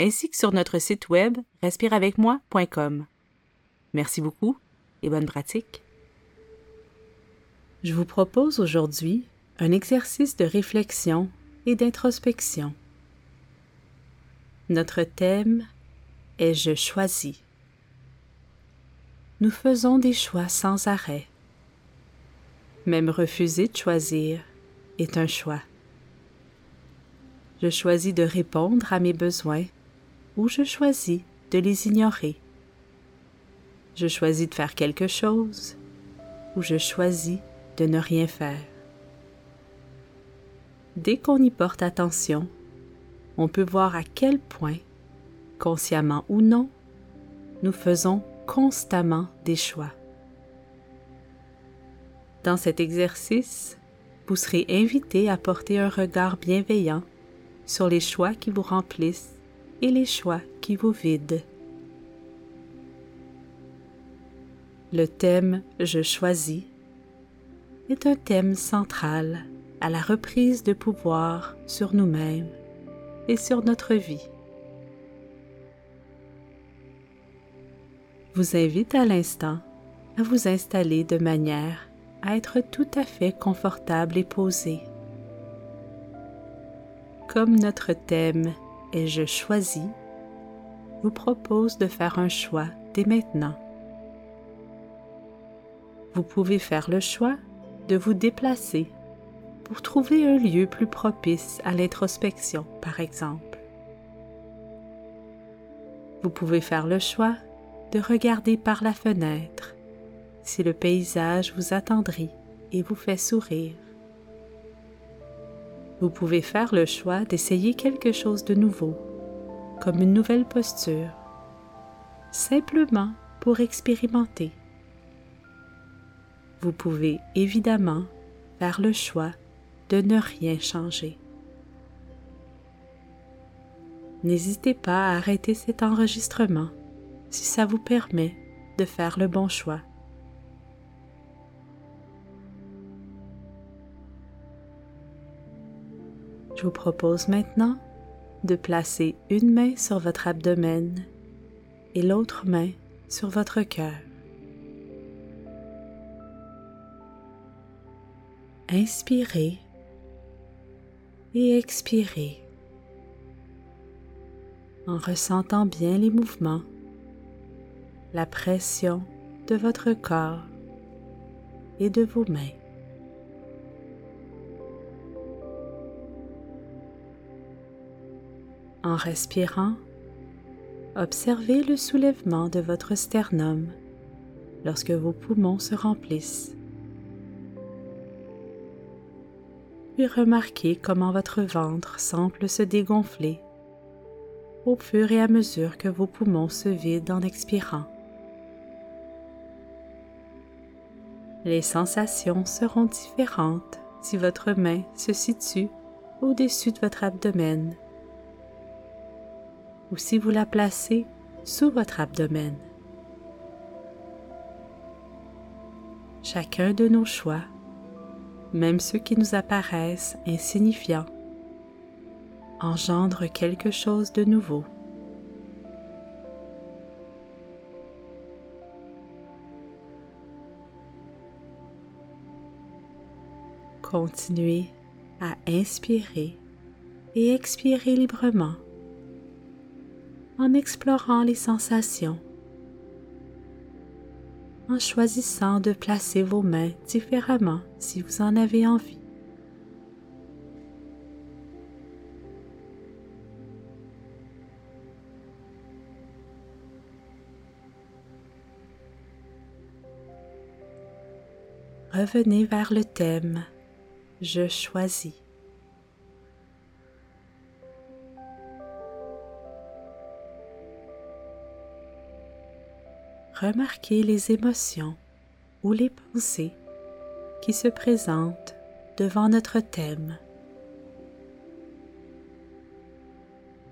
ainsi que sur notre site web respireavecmoi.com. Merci beaucoup et bonne pratique. Je vous propose aujourd'hui un exercice de réflexion et d'introspection. Notre thème est Je choisis. Nous faisons des choix sans arrêt. Même refuser de choisir est un choix. Je choisis de répondre à mes besoins ou je choisis de les ignorer. Je choisis de faire quelque chose ou je choisis de ne rien faire. Dès qu'on y porte attention, on peut voir à quel point, consciemment ou non, nous faisons constamment des choix. Dans cet exercice, vous serez invité à porter un regard bienveillant sur les choix qui vous remplissent et les choix qui vous vident. Le thème Je choisis est un thème central à la reprise de pouvoir sur nous-mêmes et sur notre vie. Vous invite à l'instant à vous installer de manière à être tout à fait confortable et posé. Comme notre thème est Je choisis, vous propose de faire un choix dès maintenant. Vous pouvez faire le choix de vous déplacer pour trouver un lieu plus propice à l'introspection, par exemple. Vous pouvez faire le choix de regarder par la fenêtre si le paysage vous attendrit et vous fait sourire. Vous pouvez faire le choix d'essayer quelque chose de nouveau, comme une nouvelle posture, simplement pour expérimenter. Vous pouvez évidemment faire le choix de ne rien changer. N'hésitez pas à arrêter cet enregistrement si ça vous permet de faire le bon choix. Je vous propose maintenant de placer une main sur votre abdomen et l'autre main sur votre cœur. Inspirez et expirez en ressentant bien les mouvements, la pression de votre corps et de vos mains. En respirant, observez le soulèvement de votre sternum lorsque vos poumons se remplissent. Puis remarquez comment votre ventre semble se dégonfler au fur et à mesure que vos poumons se vident en expirant. Les sensations seront différentes si votre main se situe au-dessus de votre abdomen ou si vous la placez sous votre abdomen. Chacun de nos choix, même ceux qui nous apparaissent insignifiants, engendre quelque chose de nouveau. Continuez à inspirer et expirer librement en explorant les sensations, en choisissant de placer vos mains différemment si vous en avez envie. Revenez vers le thème Je choisis. Remarquez les émotions ou les pensées qui se présentent devant notre thème.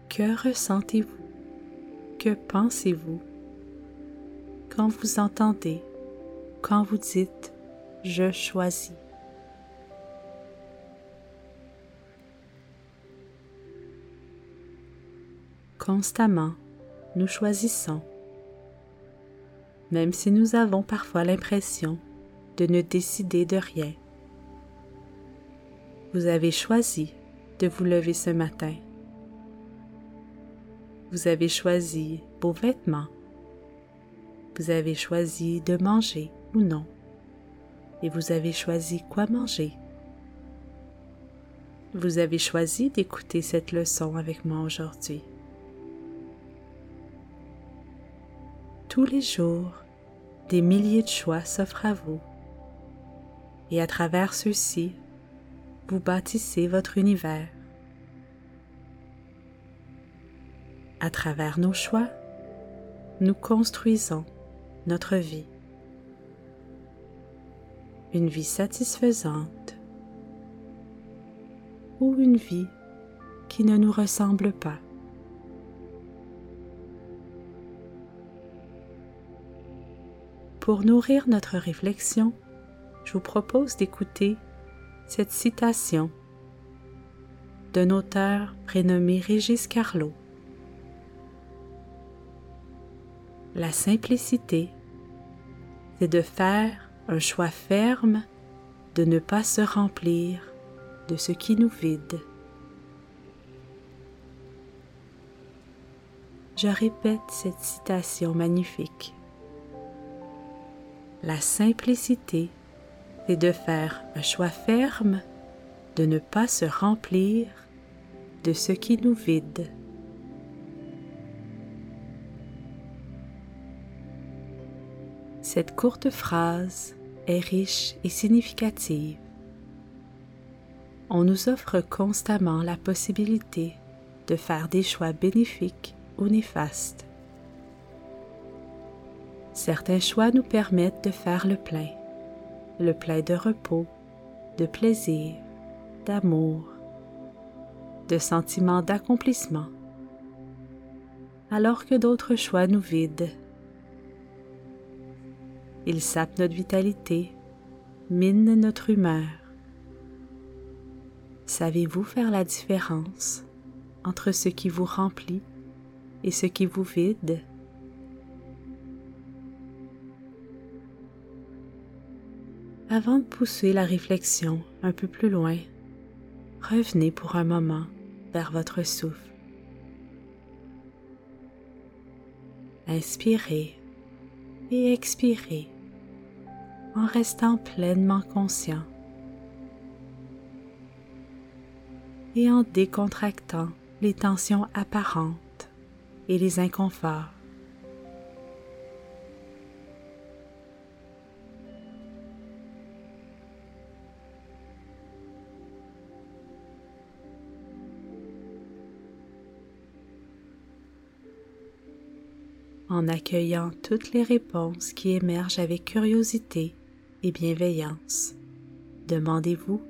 Que ressentez-vous? Que pensez-vous? Quand vous entendez, quand vous dites je choisis? Constamment, nous choisissons, même si nous avons parfois l'impression de ne décider de rien. Vous avez choisi de vous lever ce matin. Vous avez choisi vos vêtements. Vous avez choisi de manger ou non. Et vous avez choisi quoi manger. Vous avez choisi d'écouter cette leçon avec moi aujourd'hui. Tous les jours, des milliers de choix s'offrent à vous et à travers ceux-ci, vous bâtissez votre univers. À travers nos choix, nous construisons notre vie. Une vie satisfaisante ou une vie qui ne nous ressemble pas. Pour nourrir notre réflexion, je vous propose d'écouter cette citation d'un auteur prénommé Régis Carlo. La simplicité, c'est de faire un choix ferme de ne pas se remplir de ce qui nous vide. Je répète cette citation magnifique. La simplicité, c'est de faire un choix ferme de ne pas se remplir de ce qui nous vide. Cette courte phrase est riche et significative. On nous offre constamment la possibilité de faire des choix bénéfiques ou néfastes. Certains choix nous permettent de faire le plein le plein de repos, de plaisir, d'amour, de sentiments d'accomplissement, alors que d'autres choix nous vident. Ils sapent notre vitalité, minent notre humeur. Savez-vous faire la différence entre ce qui vous remplit et ce qui vous vide? Avant de pousser la réflexion un peu plus loin, revenez pour un moment vers votre souffle. Inspirez et expirez en restant pleinement conscient et en décontractant les tensions apparentes et les inconforts. En accueillant toutes les réponses qui émergent avec curiosité et bienveillance. Demandez-vous,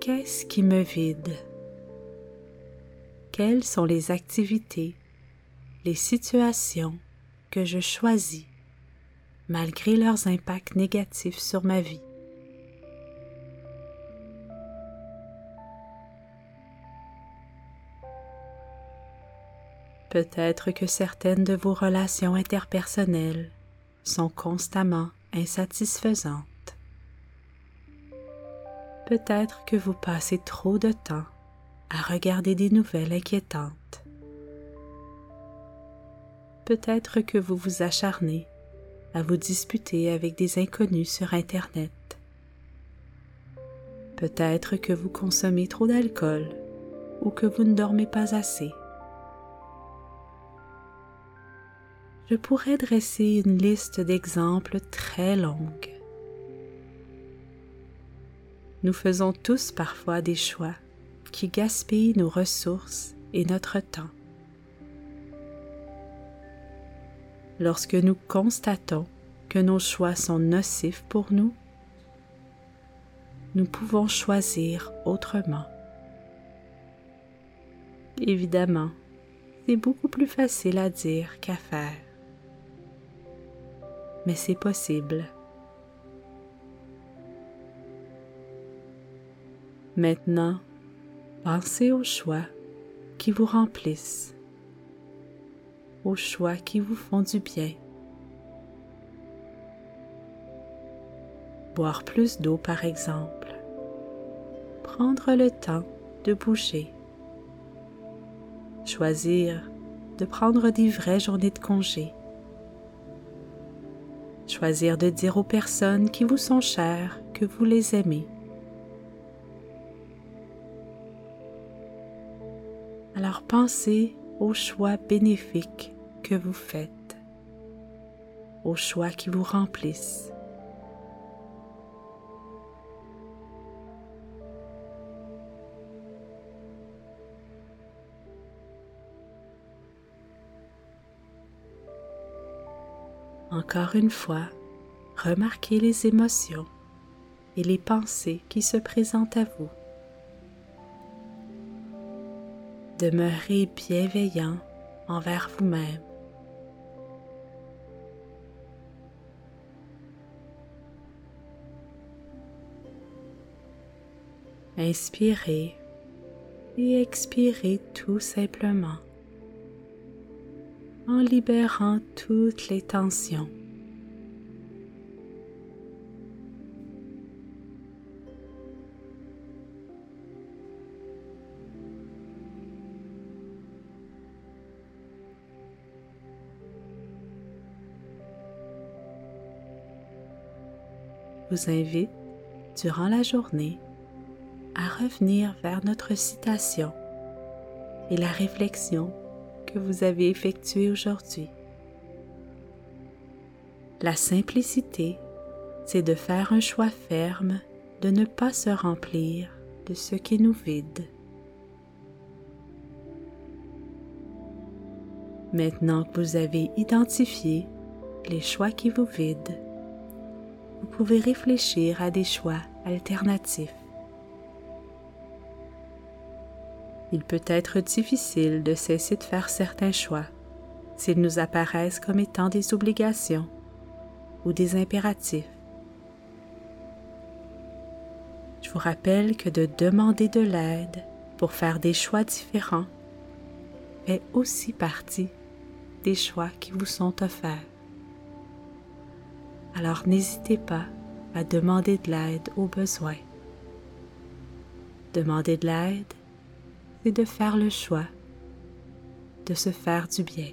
qu'est-ce qui me vide? Quelles sont les activités, les situations que je choisis malgré leurs impacts négatifs sur ma vie? Peut-être que certaines de vos relations interpersonnelles sont constamment insatisfaisantes. Peut-être que vous passez trop de temps à regarder des nouvelles inquiétantes. Peut-être que vous vous acharnez à vous disputer avec des inconnus sur Internet. Peut-être que vous consommez trop d'alcool ou que vous ne dormez pas assez. Je pourrais dresser une liste d'exemples très longue. Nous faisons tous parfois des choix qui gaspillent nos ressources et notre temps. lorsque nous constatons que nos choix sont nocifs pour nous, nous pouvons choisir autrement. Évidemment, c'est beaucoup plus facile à dire qu'à faire. Mais c'est possible. Maintenant, pensez aux choix qui vous remplissent, aux choix qui vous font du bien. Boire plus d'eau par exemple. Prendre le temps de bouger. Choisir de prendre des vraies journées de congé. Choisir de dire aux personnes qui vous sont chères que vous les aimez. Alors pensez aux choix bénéfiques que vous faites, aux choix qui vous remplissent. Encore une fois, remarquez les émotions et les pensées qui se présentent à vous. Demeurez bienveillant envers vous-même. Inspirez et expirez tout simplement en libérant toutes les tensions. vous invite, durant la journée, à revenir vers notre citation et la réflexion vous avez effectuée aujourd'hui. La simplicité, c'est de faire un choix ferme de ne pas se remplir de ce qui nous vide. Maintenant que vous avez identifié les choix qui vous vident, vous pouvez réfléchir à des choix alternatifs. Il peut être difficile de cesser de faire certains choix s'ils nous apparaissent comme étant des obligations ou des impératifs. Je vous rappelle que de demander de l'aide pour faire des choix différents fait aussi partie des choix qui vous sont offerts. Alors n'hésitez pas à demander de l'aide au besoin. Demander de l'aide, de faire le choix de se faire du bien.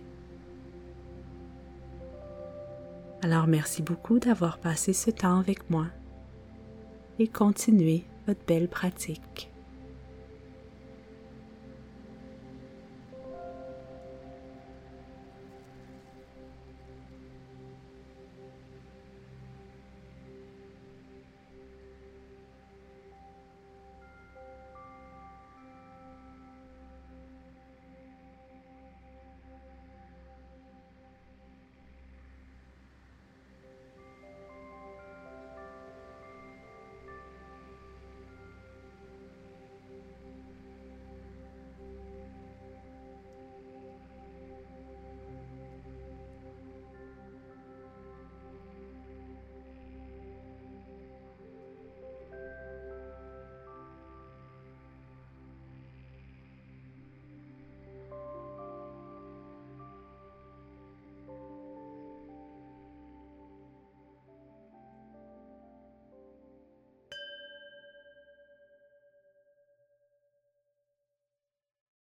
Alors merci beaucoup d'avoir passé ce temps avec moi et continuez votre belle pratique.